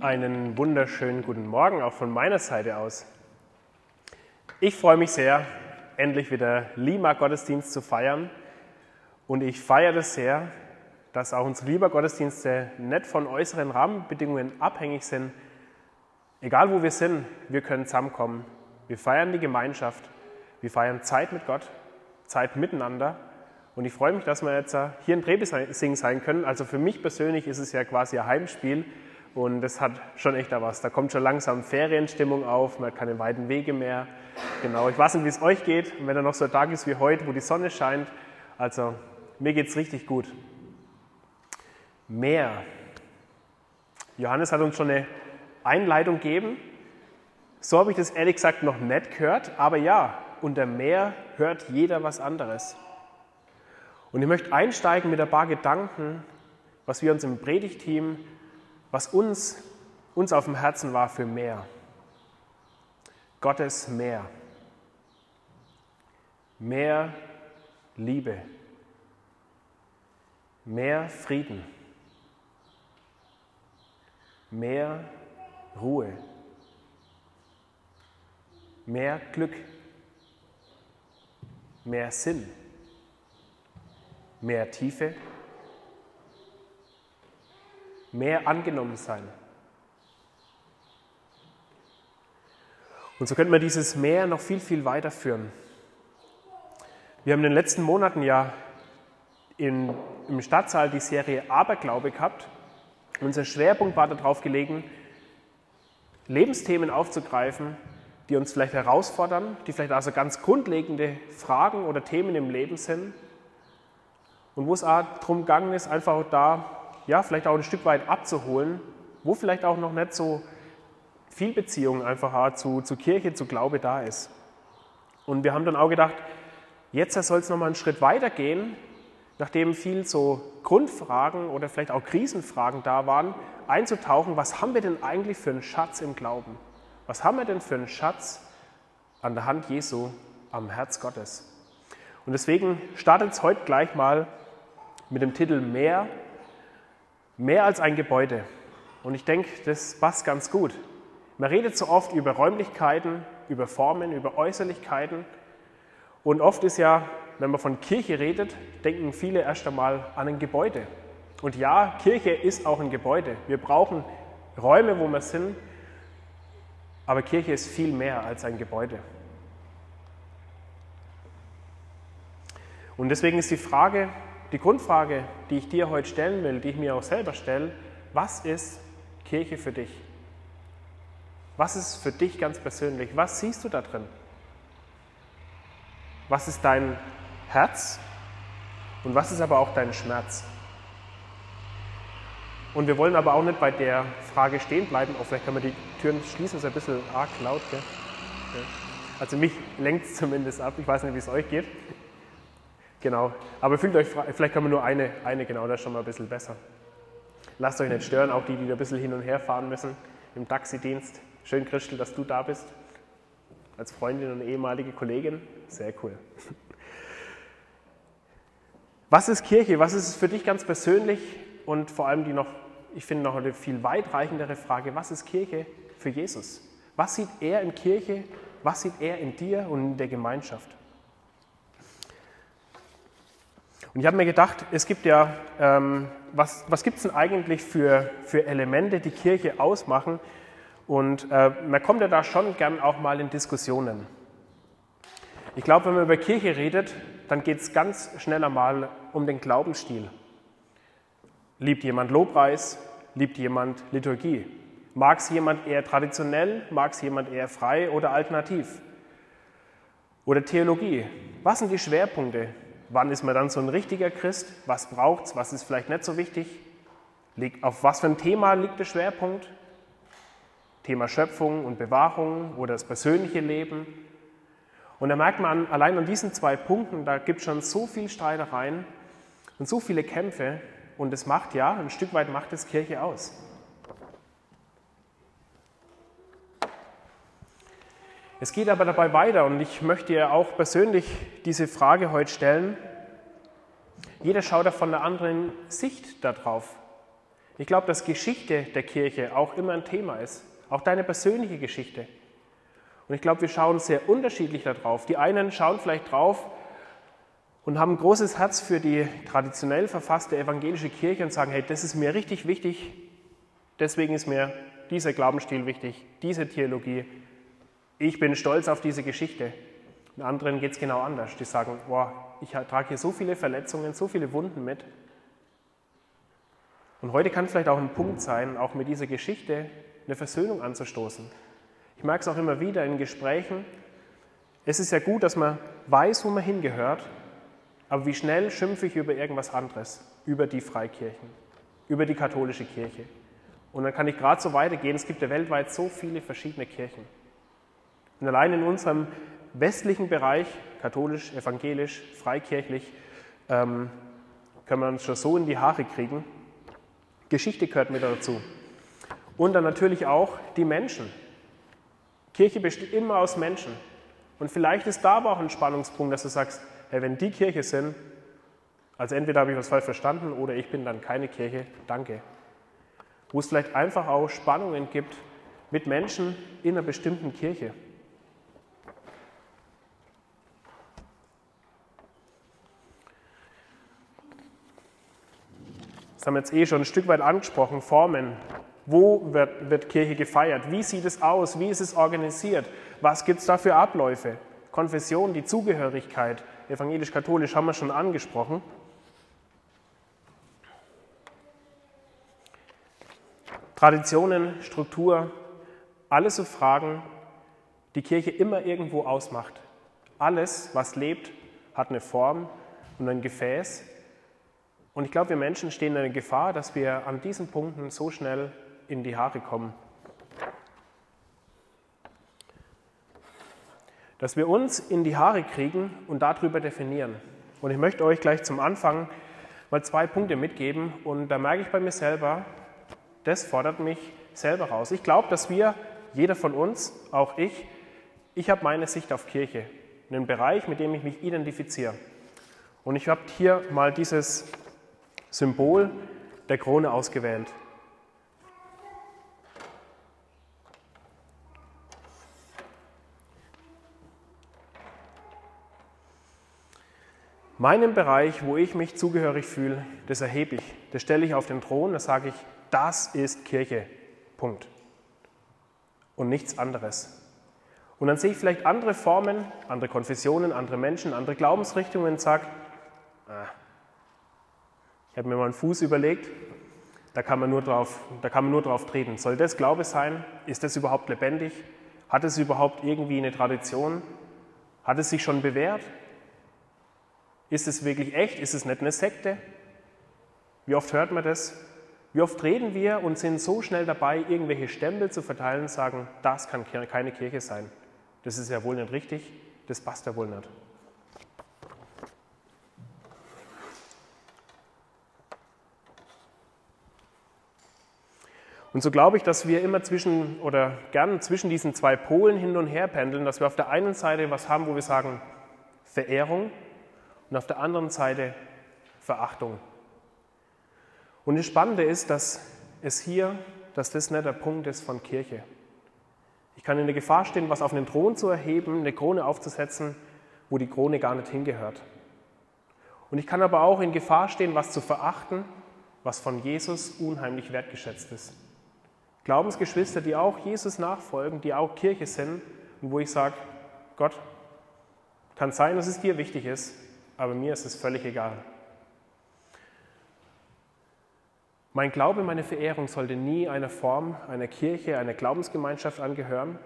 Einen wunderschönen guten Morgen auch von meiner Seite aus. Ich freue mich sehr, endlich wieder Lima Gottesdienst zu feiern. Und ich feiere das sehr, dass auch unsere Lima Gottesdienste nicht von äußeren Rahmenbedingungen abhängig sind. Egal wo wir sind, wir können zusammenkommen. Wir feiern die Gemeinschaft. Wir feiern Zeit mit Gott, Zeit miteinander. Und ich freue mich, dass wir jetzt hier in Trebesing sein können. Also für mich persönlich ist es ja quasi ein Heimspiel und das hat schon echt da was. Da kommt schon langsam Ferienstimmung auf, man hat keine weiten Wege mehr. Genau, ich weiß nicht, wie es euch geht, wenn da noch so ein Tag ist wie heute, wo die Sonne scheint. Also mir geht es richtig gut. Meer. Johannes hat uns schon eine Einleitung gegeben. So habe ich das ehrlich gesagt noch nicht gehört, aber ja, unter Meer hört jeder was anderes. Und ich möchte einsteigen mit ein paar Gedanken, was wir uns im Predigteam was uns, uns auf dem Herzen war für mehr. Gottes mehr. Mehr Liebe. Mehr Frieden. Mehr Ruhe. Mehr Glück. Mehr Sinn. Mehr Tiefe mehr angenommen sein. Und so könnte man dieses Mehr noch viel, viel weiterführen. Wir haben in den letzten Monaten ja in, im Stadtsaal die Serie Aberglaube gehabt. Unser Schwerpunkt war darauf gelegen, Lebensthemen aufzugreifen, die uns vielleicht herausfordern, die vielleicht also ganz grundlegende Fragen oder Themen im Leben sind. Und wo es auch darum gegangen ist, einfach da ja, vielleicht auch ein Stück weit abzuholen, wo vielleicht auch noch nicht so viel Beziehung einfach zu, zu Kirche, zu Glaube da ist. Und wir haben dann auch gedacht, jetzt soll es nochmal einen Schritt weiter gehen, nachdem viel so Grundfragen oder vielleicht auch Krisenfragen da waren, einzutauchen, was haben wir denn eigentlich für einen Schatz im Glauben? Was haben wir denn für einen Schatz an der Hand Jesu am Herz Gottes? Und deswegen startet es heute gleich mal mit dem Titel Mehr Mehr als ein Gebäude. Und ich denke, das passt ganz gut. Man redet so oft über Räumlichkeiten, über Formen, über Äußerlichkeiten. Und oft ist ja, wenn man von Kirche redet, denken viele erst einmal an ein Gebäude. Und ja, Kirche ist auch ein Gebäude. Wir brauchen Räume, wo wir sind. Aber Kirche ist viel mehr als ein Gebäude. Und deswegen ist die Frage, die Grundfrage, die ich dir heute stellen will, die ich mir auch selber stelle, was ist Kirche für dich? Was ist für dich ganz persönlich? Was siehst du da drin? Was ist dein Herz und was ist aber auch dein Schmerz? Und wir wollen aber auch nicht bei der Frage stehen bleiben. Oh, vielleicht kann man die Türen schließen, ist ein bisschen arg laut. Gell? Also mich lenkt es zumindest ab. Ich weiß nicht, wie es euch geht. Genau. Aber fühlt euch frei, vielleicht kann man nur eine, eine genau, das ist schon mal ein bisschen besser. Lasst euch nicht stören, auch die, die da ein bisschen hin und her fahren müssen im Taxidienst. Schön, Christel, dass du da bist. Als Freundin und ehemalige Kollegin. Sehr cool. Was ist Kirche? Was ist es für dich ganz persönlich? Und vor allem die noch, ich finde noch eine viel weitreichendere Frage, was ist Kirche für Jesus? Was sieht er in Kirche? Was sieht er in dir und in der Gemeinschaft? Und ich habe mir gedacht, es gibt ja, ähm, was, was gibt es denn eigentlich für, für Elemente, die Kirche ausmachen? Und äh, man kommt ja da schon gern auch mal in Diskussionen. Ich glaube, wenn man über Kirche redet, dann geht es ganz schnell einmal um den Glaubensstil. Liebt jemand Lobpreis? Liebt jemand Liturgie? Mag es jemand eher traditionell? Mag es jemand eher frei oder alternativ? Oder Theologie? Was sind die Schwerpunkte? Wann ist man dann so ein richtiger Christ? Was braucht es? Was ist vielleicht nicht so wichtig? Auf was für ein Thema liegt der Schwerpunkt? Thema Schöpfung und Bewahrung oder das persönliche Leben. Und da merkt man allein an diesen zwei Punkten, da gibt es schon so viel Streitereien und so viele Kämpfe. Und es macht ja, ein Stück weit macht es Kirche aus. Es geht aber dabei weiter und ich möchte dir auch persönlich diese Frage heute stellen. Jeder schaut da von einer anderen Sicht darauf. Ich glaube, dass Geschichte der Kirche auch immer ein Thema ist, auch deine persönliche Geschichte. Und ich glaube, wir schauen sehr unterschiedlich darauf. Die einen schauen vielleicht drauf und haben ein großes Herz für die traditionell verfasste evangelische Kirche und sagen, hey, das ist mir richtig wichtig, deswegen ist mir dieser Glaubensstil wichtig, diese Theologie. Ich bin stolz auf diese Geschichte. Den anderen geht es genau anders. Die sagen, boah, ich trage hier so viele Verletzungen, so viele Wunden mit. Und heute kann vielleicht auch ein Punkt sein, auch mit dieser Geschichte eine Versöhnung anzustoßen. Ich merke es auch immer wieder in Gesprächen. Es ist ja gut, dass man weiß, wo man hingehört, aber wie schnell schimpfe ich über irgendwas anderes, über die Freikirchen, über die katholische Kirche. Und dann kann ich gerade so weitergehen. Es gibt ja weltweit so viele verschiedene Kirchen. Und allein in unserem westlichen Bereich, katholisch, evangelisch, freikirchlich, ähm, können wir uns schon so in die Haare kriegen. Geschichte gehört mit dazu. Und dann natürlich auch die Menschen. Kirche besteht immer aus Menschen. Und vielleicht ist da aber auch ein Spannungspunkt, dass du sagst, hey, wenn die Kirche sind, also entweder habe ich was falsch verstanden oder ich bin dann keine Kirche, danke. Wo es vielleicht einfach auch Spannungen gibt mit Menschen in einer bestimmten Kirche. Das haben wir jetzt eh schon ein Stück weit angesprochen, Formen. Wo wird, wird Kirche gefeiert? Wie sieht es aus? Wie ist es organisiert? Was gibt es da für Abläufe? Konfession, die Zugehörigkeit, evangelisch-katholisch haben wir schon angesprochen. Traditionen, Struktur, alles so Fragen, die Kirche immer irgendwo ausmacht. Alles, was lebt, hat eine Form und ein Gefäß und ich glaube, wir Menschen stehen in der Gefahr, dass wir an diesen Punkten so schnell in die Haare kommen. Dass wir uns in die Haare kriegen und darüber definieren. Und ich möchte euch gleich zum Anfang mal zwei Punkte mitgeben. Und da merke ich bei mir selber, das fordert mich selber raus. Ich glaube, dass wir, jeder von uns, auch ich, ich habe meine Sicht auf Kirche, einen Bereich, mit dem ich mich identifiziere. Und ich habe hier mal dieses Symbol der Krone ausgewählt. Meinen Bereich, wo ich mich zugehörig fühle, das erhebe ich, das stelle ich auf den Thron, da sage ich, das ist Kirche. Punkt. Und nichts anderes. Und dann sehe ich vielleicht andere Formen, andere Konfessionen, andere Menschen, andere Glaubensrichtungen und sage, ah, ich habe mir mal einen Fuß überlegt, da kann, man nur drauf, da kann man nur drauf treten. Soll das Glaube sein? Ist das überhaupt lebendig? Hat es überhaupt irgendwie eine Tradition? Hat es sich schon bewährt? Ist es wirklich echt? Ist es nicht eine Sekte? Wie oft hört man das? Wie oft reden wir und sind so schnell dabei, irgendwelche Stempel zu verteilen und sagen, das kann keine Kirche sein. Das ist ja wohl nicht richtig, das passt ja wohl nicht. Und so glaube ich, dass wir immer zwischen oder gern zwischen diesen zwei Polen hin und her pendeln, dass wir auf der einen Seite was haben, wo wir sagen Verehrung und auf der anderen Seite Verachtung. Und das Spannende ist, dass es hier, dass das nicht der Punkt ist von Kirche. Ich kann in der Gefahr stehen, was auf einen Thron zu erheben, eine Krone aufzusetzen, wo die Krone gar nicht hingehört. Und ich kann aber auch in Gefahr stehen, was zu verachten, was von Jesus unheimlich wertgeschätzt ist. Glaubensgeschwister, die auch Jesus nachfolgen, die auch Kirche sind und wo ich sage, Gott, kann sein, dass es dir wichtig ist, aber mir ist es völlig egal. Mein Glaube, meine Verehrung sollte nie einer Form, einer Kirche, einer Glaubensgemeinschaft angehören,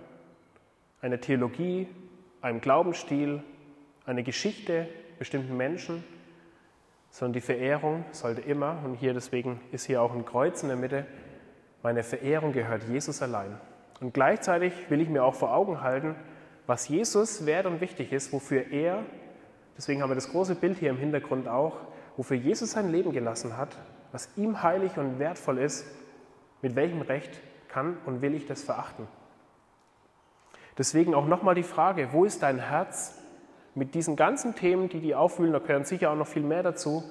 einer Theologie, einem Glaubensstil, einer Geschichte, bestimmten Menschen, sondern die Verehrung sollte immer, und hier deswegen ist hier auch ein Kreuz in der Mitte, meine Verehrung gehört Jesus allein. Und gleichzeitig will ich mir auch vor Augen halten, was Jesus wert und wichtig ist, wofür er, deswegen haben wir das große Bild hier im Hintergrund auch, wofür Jesus sein Leben gelassen hat, was ihm heilig und wertvoll ist, mit welchem Recht kann und will ich das verachten? Deswegen auch nochmal die Frage, wo ist dein Herz mit diesen ganzen Themen, die die aufwühlen, da gehören sicher auch noch viel mehr dazu,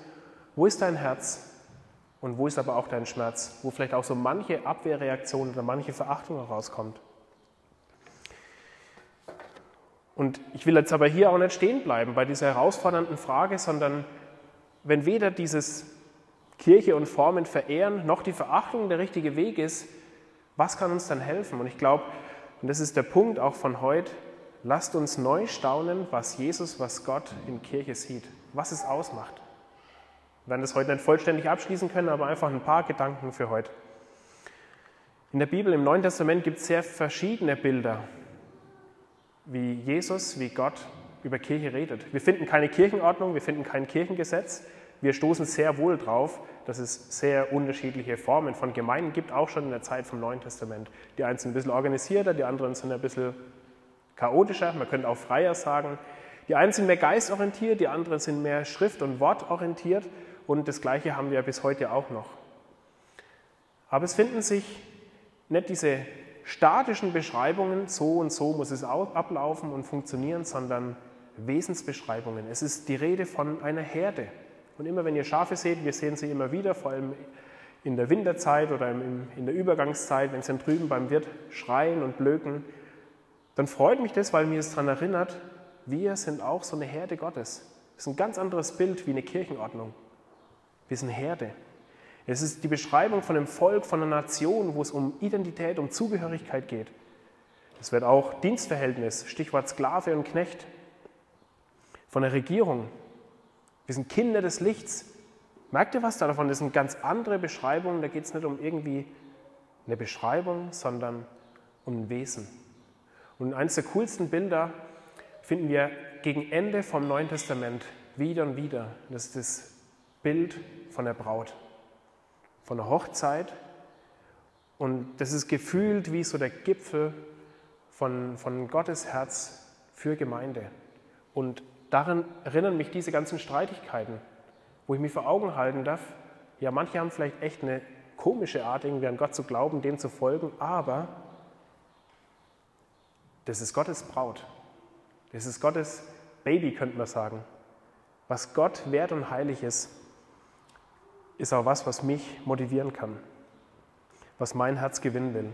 wo ist dein Herz? Und wo ist aber auch dein Schmerz? Wo vielleicht auch so manche Abwehrreaktion oder manche Verachtung herauskommt? Und ich will jetzt aber hier auch nicht stehen bleiben bei dieser herausfordernden Frage, sondern wenn weder dieses Kirche und Formen verehren noch die Verachtung der richtige Weg ist, was kann uns dann helfen? Und ich glaube, und das ist der Punkt auch von heute, lasst uns neu staunen, was Jesus, was Gott in Kirche sieht, was es ausmacht. Wir werden das heute nicht vollständig abschließen können, aber einfach ein paar Gedanken für heute. In der Bibel im Neuen Testament gibt es sehr verschiedene Bilder, wie Jesus, wie Gott über Kirche redet. Wir finden keine Kirchenordnung, wir finden kein Kirchengesetz. Wir stoßen sehr wohl drauf, dass es sehr unterschiedliche Formen von Gemeinden gibt, auch schon in der Zeit vom Neuen Testament. Die einen sind ein bisschen organisierter, die anderen sind ein bisschen chaotischer, man könnte auch freier sagen. Die einen sind mehr geistorientiert, die anderen sind mehr schrift- und wortorientiert. Und das Gleiche haben wir bis heute auch noch. Aber es finden sich nicht diese statischen Beschreibungen, so und so muss es ablaufen und funktionieren, sondern Wesensbeschreibungen. Es ist die Rede von einer Herde. Und immer wenn ihr Schafe seht, wir sehen sie immer wieder, vor allem in der Winterzeit oder in der Übergangszeit, wenn sie dann drüben beim Wirt schreien und blöken, dann freut mich das, weil mir es daran erinnert, wir sind auch so eine Herde Gottes. Das ist ein ganz anderes Bild wie eine Kirchenordnung. Wir sind Herde. Es ist die Beschreibung von einem Volk, von einer Nation, wo es um Identität, um Zugehörigkeit geht. Es wird auch Dienstverhältnis, Stichwort Sklave und Knecht. Von der Regierung. Wir sind Kinder des Lichts. Merkt ihr was davon? Das sind ganz andere Beschreibungen. Da geht es nicht um irgendwie eine Beschreibung, sondern um ein Wesen. Und eines der coolsten Bilder finden wir gegen Ende vom Neuen Testament wieder und wieder. Das ist das Bild von der Braut, von der Hochzeit. Und das ist gefühlt wie so der Gipfel von, von Gottes Herz für Gemeinde. Und daran erinnern mich diese ganzen Streitigkeiten, wo ich mir vor Augen halten darf, ja, manche haben vielleicht echt eine komische Art, irgendwie an Gott zu glauben, dem zu folgen, aber das ist Gottes Braut. Das ist Gottes Baby, könnte man sagen. Was Gott wert und heilig ist, ist auch was, was mich motivieren kann, was mein Herz gewinnen will.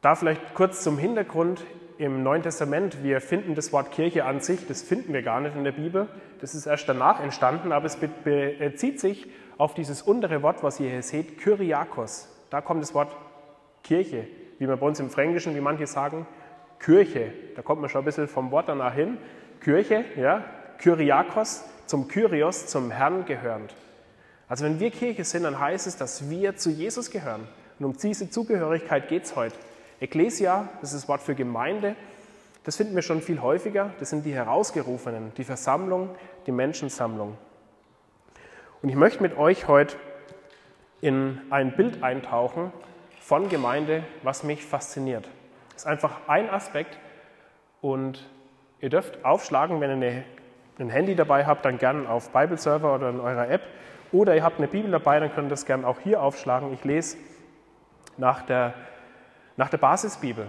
Da vielleicht kurz zum Hintergrund im Neuen Testament. Wir finden das Wort Kirche an sich, das finden wir gar nicht in der Bibel. Das ist erst danach entstanden, aber es bezieht sich auf dieses untere Wort, was ihr hier seht, Kyriakos. Da kommt das Wort Kirche, wie man bei uns im Fränkischen, wie manche sagen, Kirche. Da kommt man schon ein bisschen vom Wort danach hin. Kirche, ja, Kyriakos, zum Kyrios, zum Herrn gehörend. Also wenn wir Kirche sind, dann heißt es, dass wir zu Jesus gehören. Und um diese Zugehörigkeit geht es heute. Ecclesia, das ist das Wort für Gemeinde, das finden wir schon viel häufiger. Das sind die Herausgerufenen, die Versammlung, die Menschensammlung. Und ich möchte mit euch heute in ein Bild eintauchen von Gemeinde, was mich fasziniert. Das ist einfach ein Aspekt und ihr dürft aufschlagen, wenn ihr eine ein Handy dabei habt, dann gerne auf Bibleserver oder in eurer App. Oder ihr habt eine Bibel dabei, dann könnt ihr das gerne auch hier aufschlagen. Ich lese nach der, nach der Basisbibel.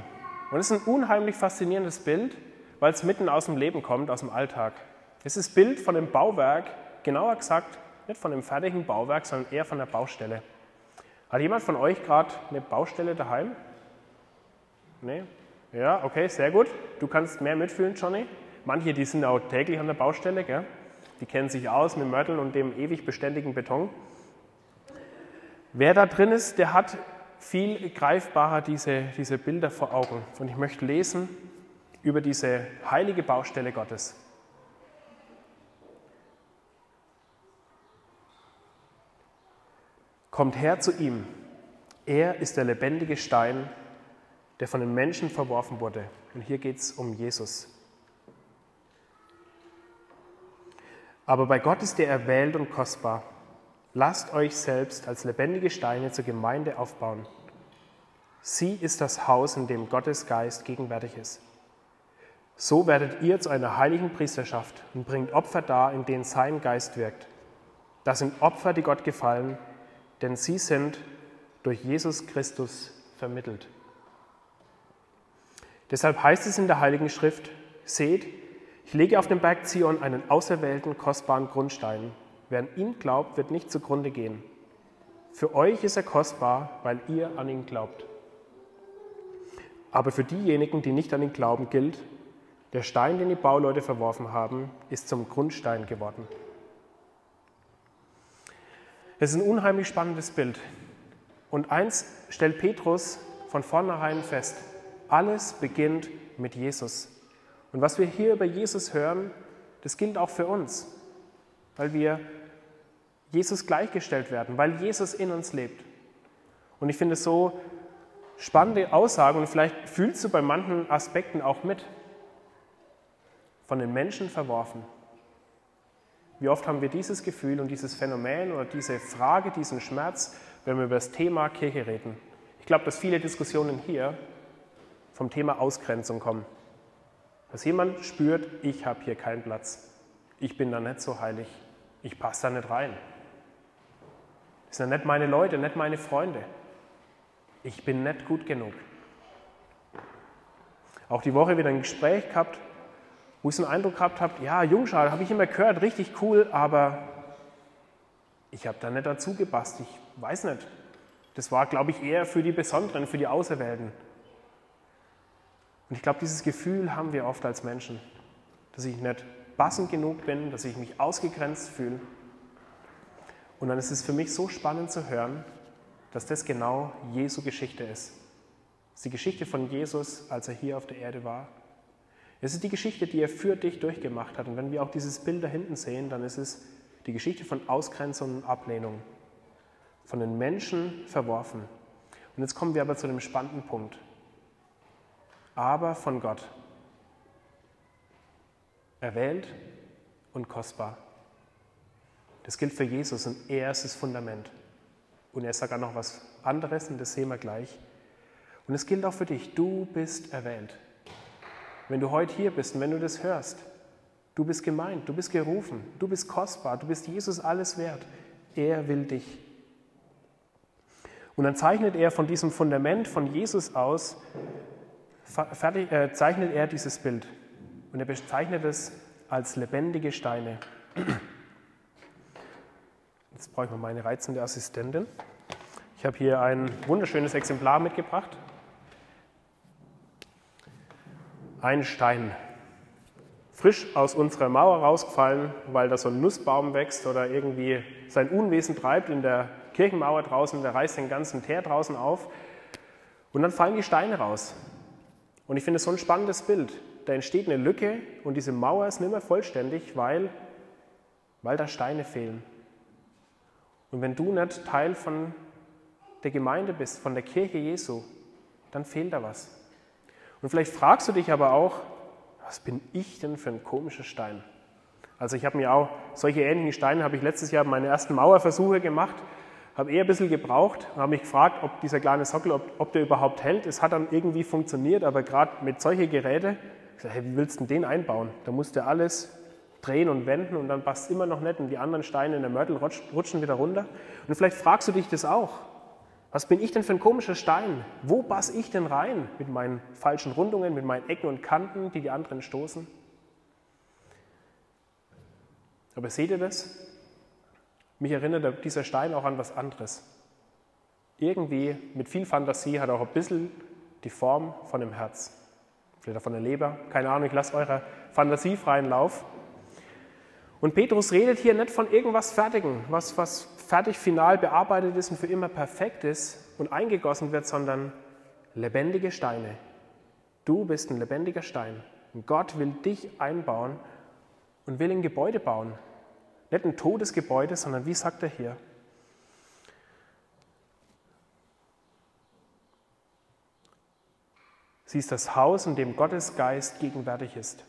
Und es ist ein unheimlich faszinierendes Bild, weil es mitten aus dem Leben kommt, aus dem Alltag. Es ist Bild von einem Bauwerk, genauer gesagt, nicht von einem fertigen Bauwerk, sondern eher von der Baustelle. Hat jemand von euch gerade eine Baustelle daheim? Nee? Ja, okay, sehr gut. Du kannst mehr mitfühlen, Johnny. Manche, die sind auch täglich an der Baustelle, gell? die kennen sich aus mit Mörteln und dem ewig beständigen Beton. Wer da drin ist, der hat viel greifbarer diese, diese Bilder vor Augen. Und ich möchte lesen über diese heilige Baustelle Gottes. Kommt her zu ihm. Er ist der lebendige Stein, der von den Menschen verworfen wurde. Und hier geht es um Jesus. Aber bei Gott ist er erwählt und kostbar. Lasst euch selbst als lebendige Steine zur Gemeinde aufbauen. Sie ist das Haus, in dem Gottes Geist gegenwärtig ist. So werdet ihr zu einer heiligen Priesterschaft und bringt Opfer dar, in denen sein Geist wirkt. Das sind Opfer, die Gott gefallen, denn sie sind durch Jesus Christus vermittelt. Deshalb heißt es in der Heiligen Schrift, seht, Ich lege auf dem Berg Zion einen auserwählten, kostbaren Grundstein. Wer an ihn glaubt, wird nicht zugrunde gehen. Für euch ist er kostbar, weil ihr an ihn glaubt. Aber für diejenigen, die nicht an ihn glauben, gilt, der Stein, den die Bauleute verworfen haben, ist zum Grundstein geworden. Es ist ein unheimlich spannendes Bild. Und eins stellt Petrus von vornherein fest. Alles beginnt mit Jesus. Und was wir hier über Jesus hören, das gilt auch für uns, weil wir Jesus gleichgestellt werden, weil Jesus in uns lebt. Und ich finde es so spannende Aussagen und vielleicht fühlst du bei manchen Aspekten auch mit. Von den Menschen verworfen. Wie oft haben wir dieses Gefühl und dieses Phänomen oder diese Frage, diesen Schmerz, wenn wir über das Thema Kirche reden? Ich glaube, dass viele Diskussionen hier vom Thema Ausgrenzung kommen. Dass jemand spürt, ich habe hier keinen Platz. Ich bin da nicht so heilig. Ich passe da nicht rein. Das sind ja nicht meine Leute, nicht meine Freunde. Ich bin nicht gut genug. Auch die Woche wieder ein Gespräch gehabt, wo ich so einen Eindruck gehabt habe, ja, Jungschal, habe ich immer gehört, richtig cool, aber ich habe da nicht dazu gepasst. Ich weiß nicht. Das war, glaube ich, eher für die Besonderen, für die Auserwählten. Und ich glaube, dieses Gefühl haben wir oft als Menschen, dass ich nicht passend genug bin, dass ich mich ausgegrenzt fühle. Und dann ist es für mich so spannend zu hören, dass das genau Jesu Geschichte ist. Es ist die Geschichte von Jesus, als er hier auf der Erde war. Es ist die Geschichte, die er für dich durchgemacht hat. Und wenn wir auch dieses Bild da hinten sehen, dann ist es die Geschichte von Ausgrenzung und Ablehnung. Von den Menschen verworfen. Und jetzt kommen wir aber zu dem spannenden Punkt. Aber von Gott. Erwählt und kostbar. Das gilt für Jesus und er ist das Fundament. Und er sagt auch noch was anderes und das sehen wir gleich. Und es gilt auch für dich. Du bist erwählt. Wenn du heute hier bist und wenn du das hörst, du bist gemeint, du bist gerufen, du bist kostbar, du bist Jesus alles wert. Er will dich. Und dann zeichnet er von diesem Fundament von Jesus aus, fertig, äh, zeichnet er dieses Bild. Und er bezeichnet es als lebendige Steine. Jetzt brauche ich mal meine reizende Assistentin. Ich habe hier ein wunderschönes Exemplar mitgebracht. Ein Stein, frisch aus unserer Mauer rausgefallen, weil da so ein Nussbaum wächst oder irgendwie sein Unwesen treibt in der Kirchenmauer draußen, der reißt den ganzen Teer draußen auf. Und dann fallen die Steine raus. Und ich finde es so ein spannendes Bild. Da entsteht eine Lücke und diese Mauer ist nicht mehr vollständig, weil, weil da Steine fehlen. Und wenn du nicht Teil von der Gemeinde bist, von der Kirche Jesu, dann fehlt da was. Und vielleicht fragst du dich aber auch, was bin ich denn für ein komischer Stein? Also ich habe mir auch solche ähnlichen Steine, habe ich letztes Jahr meine ersten Mauerversuche gemacht, habe eher ein bisschen gebraucht habe mich gefragt, ob dieser kleine Sockel, ob, ob der überhaupt hält. Es hat dann irgendwie funktioniert, aber gerade mit solchen Geräten, ich sage, hey, wie willst du den einbauen? Da musst du alles drehen und wenden und dann passt es immer noch nicht und die anderen Steine in der Mörtel rutschen wieder runter. Und vielleicht fragst du dich das auch. Was bin ich denn für ein komischer Stein? Wo passe ich denn rein mit meinen falschen Rundungen, mit meinen Ecken und Kanten, die die anderen stoßen? Aber seht ihr das? Mich erinnert dieser Stein auch an was anderes. Irgendwie mit viel Fantasie hat er auch ein bisschen die Form von dem Herz. Vielleicht von der Leber. Keine Ahnung, ich lasse eurer Fantasie freien Lauf. Und Petrus redet hier nicht von irgendwas Fertigen, was, was fertig final bearbeitet ist und für immer perfekt ist und eingegossen wird, sondern lebendige Steine. Du bist ein lebendiger Stein. Und Gott will dich einbauen und will ein Gebäude bauen. Nicht ein totes Gebäude, sondern wie sagt er hier? Sie ist das Haus, in dem Gottes Geist gegenwärtig ist.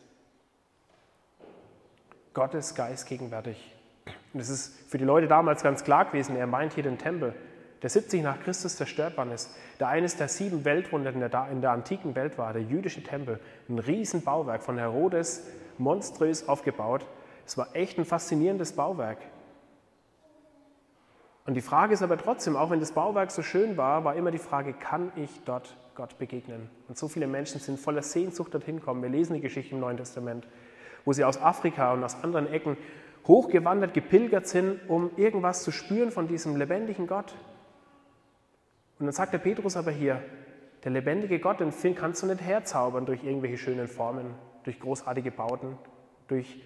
Gottes Geist gegenwärtig. Und es ist für die Leute damals ganz klar gewesen, er meint hier den Tempel, der 70 nach Christus zerstört worden ist, der eines der sieben Weltwunder in der, in der antiken Welt war, der jüdische Tempel. Ein Riesenbauwerk von Herodes, monströs aufgebaut. Es war echt ein faszinierendes Bauwerk. Und die Frage ist aber trotzdem, auch wenn das Bauwerk so schön war, war immer die Frage, kann ich dort Gott begegnen? Und so viele Menschen sind voller Sehnsucht dorthin kommen. Wir lesen die Geschichte im Neuen Testament. wo sie aus Afrika und aus anderen Ecken hochgewandert, gepilgert sind, um irgendwas zu spüren von diesem lebendigen Gott. Und dann sagt der Petrus aber hier, der lebendige Gott, den kannst du nicht herzaubern durch irgendwelche schönen Formen, durch großartige Bauten, durch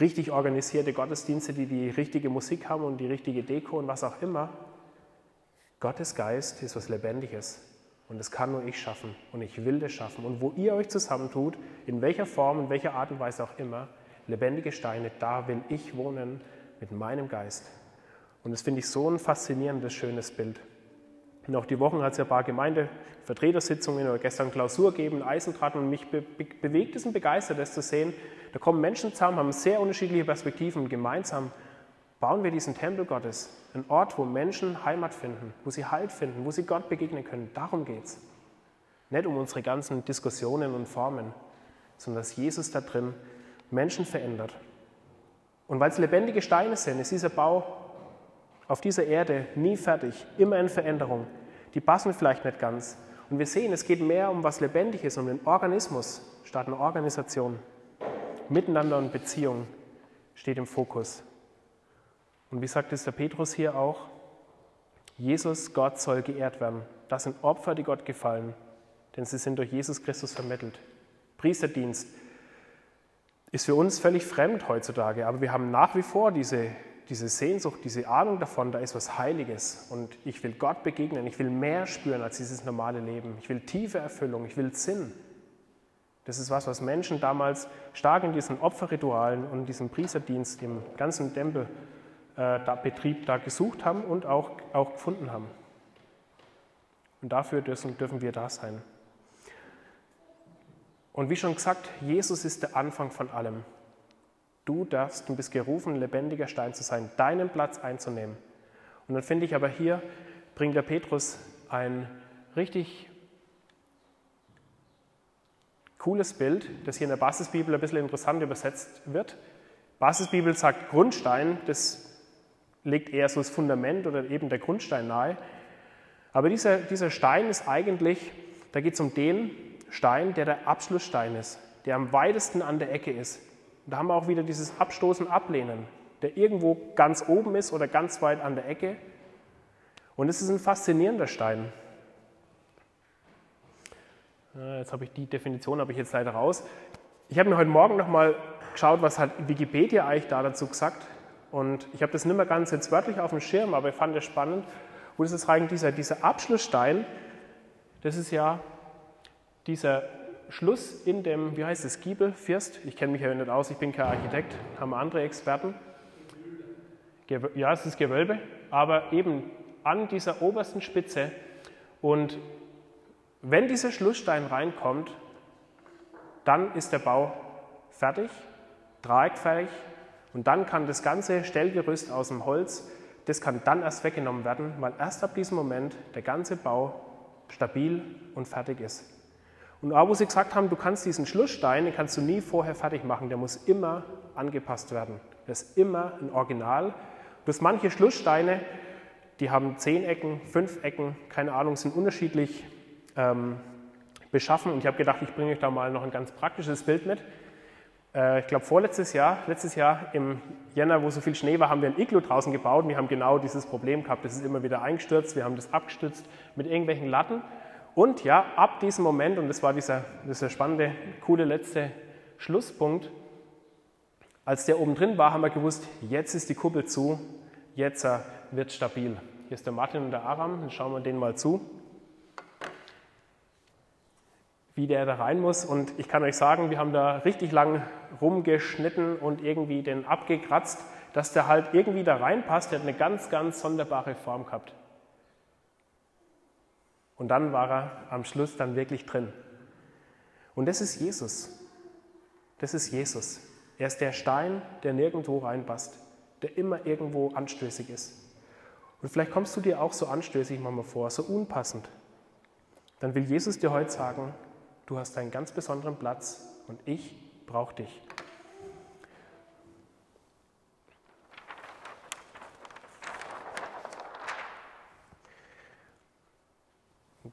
richtig organisierte Gottesdienste, die die richtige Musik haben und die richtige Deko und was auch immer. Gottes Geist ist was Lebendiges und das kann nur ich schaffen und ich will das schaffen. Und wo ihr euch zusammentut, in welcher Form, in welcher Art und Weise auch immer, lebendige Steine, da will ich wohnen mit meinem Geist. Und das finde ich so ein faszinierendes, schönes Bild. Und auch die Wochen hat es ja ein paar Gemeindevertretersitzungen oder gestern Klausur gegeben, Eisendraht und mich be be bewegt es und begeistert, das zu sehen. Da kommen Menschen zusammen, haben sehr unterschiedliche Perspektiven und gemeinsam bauen wir diesen Tempel Gottes, einen Ort, wo Menschen Heimat finden, wo sie Halt finden, wo sie Gott begegnen können. Darum geht es. Nicht um unsere ganzen Diskussionen und Formen, sondern dass Jesus da drin Menschen verändert. Und weil es lebendige Steine sind, ist dieser Bau auf dieser Erde nie fertig, immer in Veränderung. Die passen vielleicht nicht ganz. Und wir sehen, es geht mehr um was Lebendiges, um den Organismus statt eine Organisation. Miteinander und Beziehung steht im Fokus. Und wie sagt es der Petrus hier auch? Jesus, Gott soll geehrt werden. Das sind Opfer, die Gott gefallen, denn sie sind durch Jesus Christus vermittelt. Priesterdienst ist für uns völlig fremd heutzutage, aber wir haben nach wie vor diese diese Sehnsucht, diese Ahnung davon, da ist was Heiliges und ich will Gott begegnen, ich will mehr spüren als dieses normale Leben. Ich will tiefe Erfüllung, ich will Sinn. Das ist was, was Menschen damals stark in diesen Opferritualen und diesem Priesterdienst im ganzen Tempelbetrieb äh, da gesucht haben und auch, auch gefunden haben. Und dafür dürfen, dürfen wir da sein. Und wie schon gesagt, Jesus ist der Anfang von allem. Du darfst, du bist gerufen, lebendiger Stein zu sein, deinen Platz einzunehmen. Und dann finde ich aber hier, bringt der Petrus ein richtig cooles Bild, das hier in der Basisbibel ein bisschen interessant übersetzt wird. Basisbibel sagt Grundstein, das legt eher so das Fundament oder eben der Grundstein nahe. Aber dieser, dieser Stein ist eigentlich, da geht es um den Stein, der der Abschlussstein ist, der am weitesten an der Ecke ist, und da haben wir auch wieder dieses Abstoßen, Ablehnen, der irgendwo ganz oben ist oder ganz weit an der Ecke. Und es ist ein faszinierender Stein. Jetzt habe ich die Definition habe ich jetzt leider raus. Ich habe mir heute Morgen nochmal geschaut, was hat Wikipedia eigentlich da dazu gesagt. Und ich habe das nicht mehr ganz jetzt wörtlich auf dem Schirm, aber ich fand es spannend. Und es ist eigentlich dieser, dieser Abschlussstein, das ist ja dieser Schluss in dem, wie heißt es, Giebel, First, ich kenne mich ja nicht aus, ich bin kein Architekt, haben andere Experten. Ja, es ist Gewölbe, aber eben an dieser obersten Spitze. Und wenn dieser Schlussstein reinkommt, dann ist der Bau fertig, tragfähig und dann kann das ganze Stellgerüst aus dem Holz, das kann dann erst weggenommen werden, weil erst ab diesem Moment der ganze Bau stabil und fertig ist. Und auch wo sie gesagt haben, du kannst diesen Schlussstein, den kannst du nie vorher fertig machen, der muss immer angepasst werden. Der ist immer ein Original. Bloß manche Schlusssteine, die haben zehn Ecken, fünf Ecken, keine Ahnung, sind unterschiedlich ähm, beschaffen. Und ich habe gedacht, ich bringe euch da mal noch ein ganz praktisches Bild mit. Äh, ich glaube, vorletztes Jahr, letztes Jahr im Jänner, wo so viel Schnee war, haben wir ein Iglu draußen gebaut und wir haben genau dieses Problem gehabt. Das ist immer wieder eingestürzt. Wir haben das abgestützt mit irgendwelchen Latten. Und ja, ab diesem Moment, und das war dieser, dieser spannende, coole letzte Schlusspunkt, als der oben drin war, haben wir gewusst, jetzt ist die Kuppel zu, jetzt äh, wird stabil. Hier ist der Martin und der Aram, dann schauen wir denen mal zu, wie der da rein muss. Und ich kann euch sagen, wir haben da richtig lang rumgeschnitten und irgendwie den abgekratzt, dass der halt irgendwie da reinpasst. Der hat eine ganz, ganz sonderbare Form gehabt. Und dann war er am Schluss dann wirklich drin. Und das ist Jesus. Das ist Jesus. Er ist der Stein, der nirgendwo reinpasst, der immer irgendwo anstößig ist. Und vielleicht kommst du dir auch so anstößig manchmal vor, so unpassend. Dann will Jesus dir heute sagen, du hast einen ganz besonderen Platz und ich brauche dich.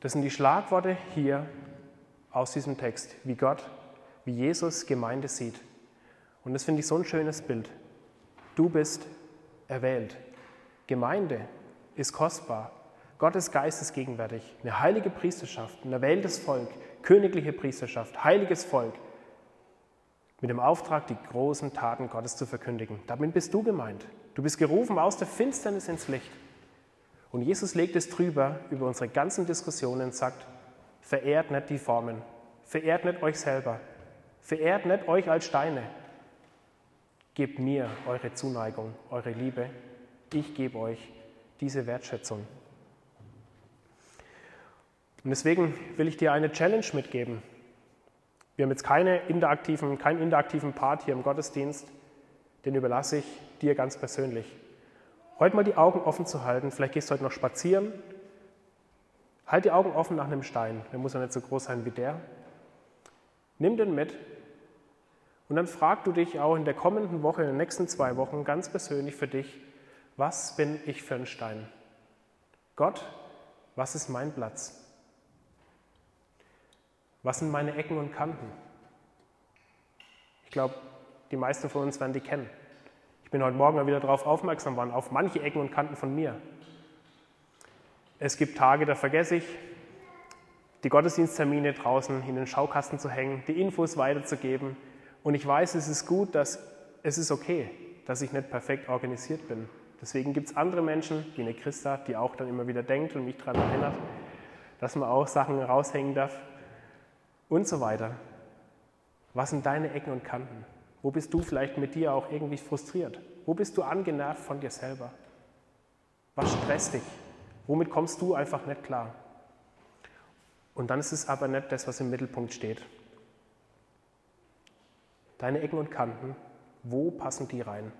Das sind die Schlagworte hier aus diesem Text, wie Gott, wie Jesus Gemeinde sieht. Und das finde ich so ein schönes Bild. Du bist erwählt. Gemeinde ist kostbar. Gottes Geist ist gegenwärtig. Eine heilige Priesterschaft, ein erwähltes Volk, königliche Priesterschaft, heiliges Volk. Mit dem Auftrag, die großen Taten Gottes zu verkündigen. Damit bist du gemeint. Du bist gerufen aus der Finsternis ins Licht. Und Jesus legt es drüber über unsere ganzen Diskussionen und sagt, verehrt nicht die Formen, verehrt nicht euch selber, verehrt nicht euch als Steine, gebt mir eure Zuneigung, eure Liebe, ich gebe euch diese Wertschätzung. Und deswegen will ich dir eine Challenge mitgeben. Wir haben jetzt keine interaktiven, keinen interaktiven Part hier im Gottesdienst, den überlasse ich dir ganz persönlich. Heute mal die Augen offen zu halten, vielleicht gehst du heute noch spazieren. Halt die Augen offen nach einem Stein, der muss ja nicht so groß sein wie der. Nimm den mit und dann frag du dich auch in der kommenden Woche, in den nächsten zwei Wochen ganz persönlich für dich, was bin ich für ein Stein? Gott, was ist mein Platz? Was sind meine Ecken und Kanten? Ich glaube, die meisten von uns werden die kennen. Bin heute Morgen wieder darauf aufmerksam geworden, auf manche Ecken und Kanten von mir. Es gibt Tage, da vergesse ich, die Gottesdiensttermine draußen in den Schaukasten zu hängen, die Infos weiterzugeben. Und ich weiß, es ist gut, dass es ist okay, dass ich nicht perfekt organisiert bin. Deswegen gibt es andere Menschen, wie eine Christa, die auch dann immer wieder denkt und mich daran erinnert, dass man auch Sachen raushängen darf und so weiter. Was sind deine Ecken und Kanten? Wo bist du vielleicht mit dir auch irgendwie frustriert? Wo bist du angenervt von dir selber? Was stresst dich? Womit kommst du einfach nicht klar? Und dann ist es aber nicht das, was im Mittelpunkt steht. Deine Ecken und Kanten, wo passen die rein?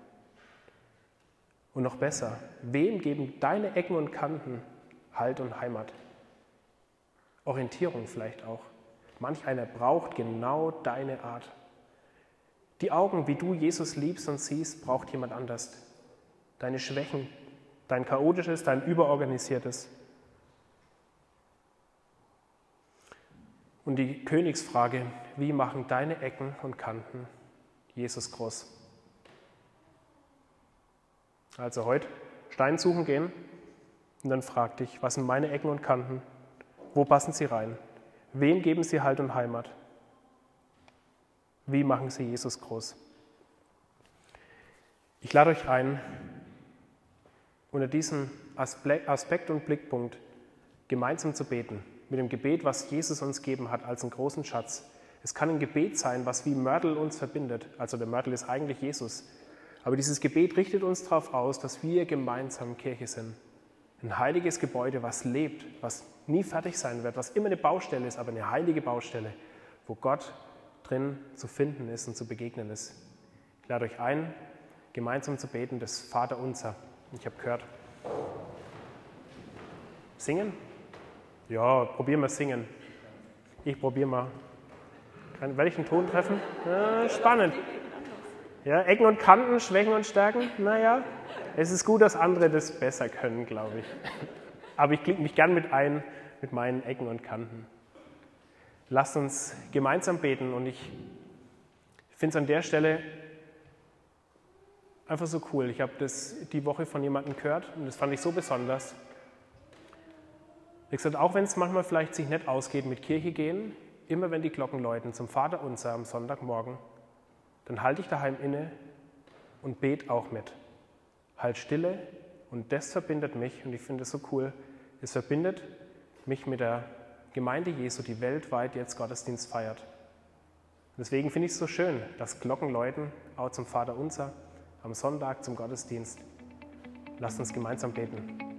Und noch besser, wem geben deine Ecken und Kanten Halt und Heimat? Orientierung vielleicht auch. Manch einer braucht genau deine Art. Die Augen, wie du Jesus liebst und siehst, braucht jemand anders. Deine Schwächen, dein chaotisches, dein überorganisiertes. Und die Königsfrage, wie machen deine Ecken und Kanten Jesus groß? Also heute Stein suchen gehen und dann frag dich, was sind meine Ecken und Kanten? Wo passen sie rein? Wem geben sie Halt und Heimat? Wie machen sie Jesus groß? Ich lade euch ein, unter diesem Aspekt und Blickpunkt gemeinsam zu beten, mit dem Gebet, was Jesus uns gegeben hat als einen großen Schatz. Es kann ein Gebet sein, was wie Mörtel uns verbindet. Also der Mörtel ist eigentlich Jesus. Aber dieses Gebet richtet uns darauf aus, dass wir gemeinsam Kirche sind. Ein heiliges Gebäude, was lebt, was nie fertig sein wird, was immer eine Baustelle ist, aber eine heilige Baustelle, wo Gott drin zu finden ist und zu begegnen ist. Ich lade euch ein, gemeinsam zu beten, das Vater unser. Ich habe gehört. Singen? Ja, probieren wir singen. Ich probiere mal. Kann, werde Ton treffen? Ja, spannend. Ja, Ecken und Kanten, Schwächen und Stärken. Naja, es ist gut, dass andere das besser können, glaube ich. Aber ich klinge mich gern mit ein, mit meinen Ecken und Kanten. Lasst uns gemeinsam beten und ich finde es an der Stelle einfach so cool. Ich habe das die Woche von jemandem gehört und das fand ich so besonders. Ich gesagt, auch wenn es manchmal vielleicht sich nicht ausgeht mit Kirche gehen, immer wenn die Glocken läuten zum Vater unser am Sonntagmorgen, dann halte ich daheim inne und bete auch mit. Halt stille und das verbindet mich und ich finde es so cool. Es verbindet mich mit der Gemeinde Jesu, die weltweit jetzt Gottesdienst feiert. Deswegen finde ich es so schön, dass Glocken läuten, auch zum Vater unser, am Sonntag zum Gottesdienst. Lasst uns gemeinsam beten.